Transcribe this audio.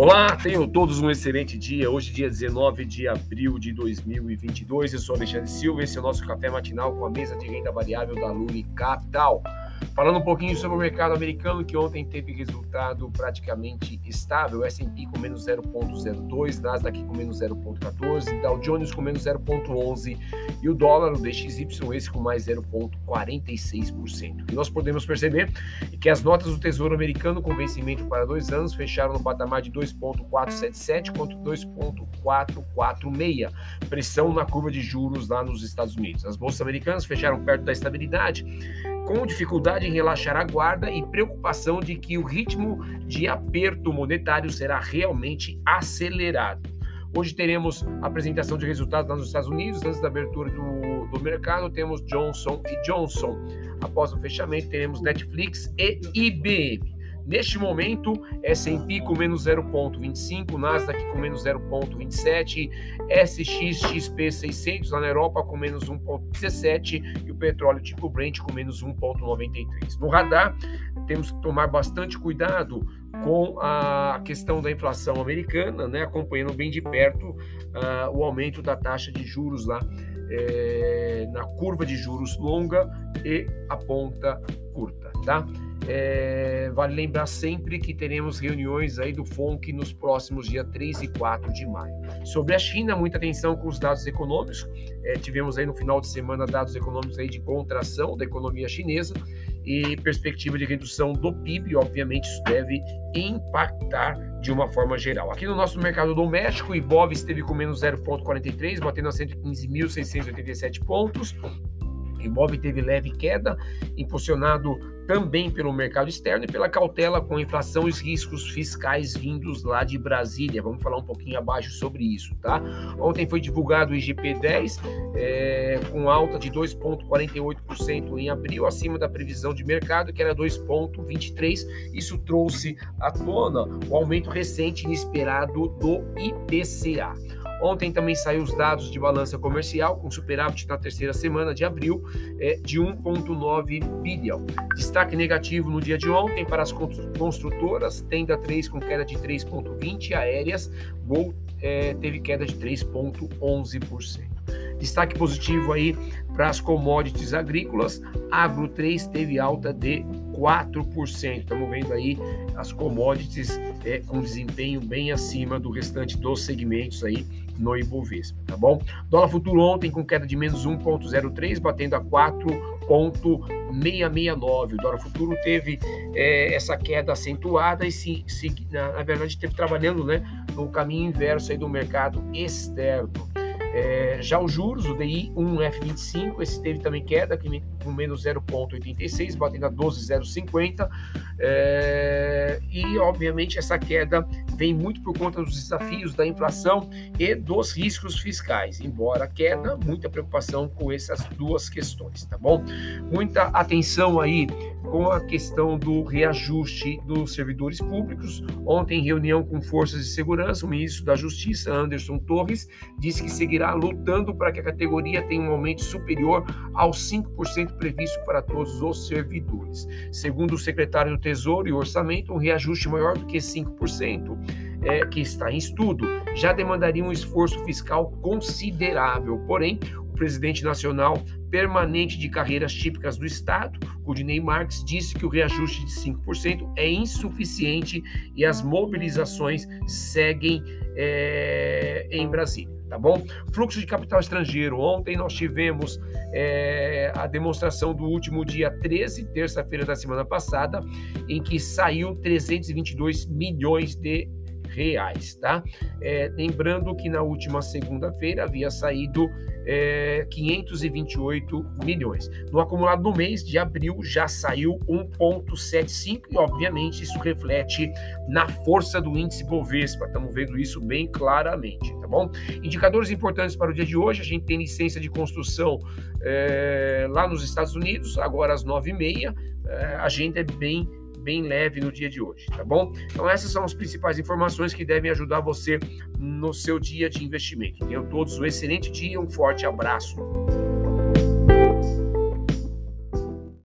Olá, tenham todos um excelente dia. Hoje, dia 19 de abril de 2022. Eu sou Alexandre Silva. Esse é o nosso café matinal com a mesa de renda variável da Luli Capital. Falando um pouquinho sobre o mercado americano, que ontem teve resultado praticamente estável, S&P com menos 0,02, Nasdaq com menos 0,14, Dow Jones com menos 0,11 e o dólar, o DXY, esse com mais 0,46%. O que nós podemos perceber é que as notas do Tesouro Americano com vencimento para dois anos fecharam no patamar de 2,477 contra 2,446, pressão na curva de juros lá nos Estados Unidos. As bolsas americanas fecharam perto da estabilidade, com dificuldade em relaxar a guarda e preocupação de que o ritmo de aperto monetário será realmente acelerado. Hoje teremos apresentação de resultados nos Estados Unidos. Antes da abertura do, do mercado, temos Johnson e Johnson. Após o fechamento, teremos Netflix e IBM. Neste momento, S&P com menos 0,25, Nasdaq com menos 0,27, SXXP 600 lá na Europa com menos 1,17 e o petróleo tipo Brent com menos 1,93. No radar, temos que tomar bastante cuidado com a questão da inflação americana, né, acompanhando bem de perto uh, o aumento da taxa de juros lá é, na curva de juros longa e a ponta curta, tá? É, vale lembrar sempre que teremos reuniões aí do FONC nos próximos dias 3 e 4 de maio. Sobre a China, muita atenção com os dados econômicos. É, tivemos aí no final de semana dados econômicos aí de contração da economia chinesa e perspectiva de redução do PIB, obviamente isso deve impactar de uma forma geral. Aqui no nosso mercado doméstico, o Ibov esteve com menos 0,43, batendo a 115.687 pontos. O Ibov teve leve queda, impulsionado também pelo mercado externo e pela cautela com a inflação e os riscos fiscais vindos lá de Brasília. Vamos falar um pouquinho abaixo sobre isso, tá? Ontem foi divulgado o IGP-10 é, com alta de 2,48% em abril, acima da previsão de mercado, que era 2,23%. Isso trouxe à tona o aumento recente inesperado do IPCA. Ontem também saiu os dados de balança comercial, com superávit na terceira semana de abril é, de 1,9 bilhão. Destaque negativo no dia de ontem para as construtoras, Tenda 3 com queda de 3,20%, aéreas, Gol é, teve queda de 3,11%. Destaque positivo aí para as commodities agrícolas, Agro 3 teve alta de 4%. Estamos vendo aí as commodities é, com desempenho bem acima do restante dos segmentos aí no Ibovespa, tá bom? Dólar futuro ontem com queda de menos 1,03, batendo a 4,669. O dólar futuro teve é, essa queda acentuada e, se, se, na, na verdade, teve trabalhando né, no caminho inverso aí do mercado externo. É, já os juros, o DI 1F25, esse teve também queda, com menos 0,86, batendo a 12,050. É, e, obviamente, essa queda vem muito por conta dos desafios da inflação e dos riscos fiscais. Embora a queda, muita preocupação com essas duas questões, tá bom? Muita atenção aí com a questão do reajuste dos servidores públicos. Ontem, em reunião com forças de segurança, o ministro da Justiça, Anderson Torres, disse que seguirá lutando para que a categoria tenha um aumento superior aos 5% previsto para todos os servidores. Segundo o secretário do Tesouro e Orçamento, um reajuste maior do que 5%, é, que está em estudo, já demandaria um esforço fiscal considerável. Porém, o presidente nacional permanente de carreiras típicas do Estado, Rudinei Marques, disse que o reajuste de 5% é insuficiente e as mobilizações seguem é, em Brasília tá bom? Fluxo de capital estrangeiro. Ontem nós tivemos é, a demonstração do último dia 13, terça-feira da semana passada, em que saiu 322 milhões de reais, tá? É, lembrando que na última segunda-feira havia saído é, 528 milhões. No acumulado do mês de abril já saiu 1,75 e, obviamente, isso reflete na força do índice Bovespa. Estamos vendo isso bem claramente, tá bom? Indicadores importantes para o dia de hoje: a gente tem licença de construção é, lá nos Estados Unidos, agora às 9h30. É, a agenda é bem bem leve no dia de hoje, tá bom? Então essas são as principais informações que devem ajudar você no seu dia de investimento. Tenham todos um excelente dia, um forte abraço.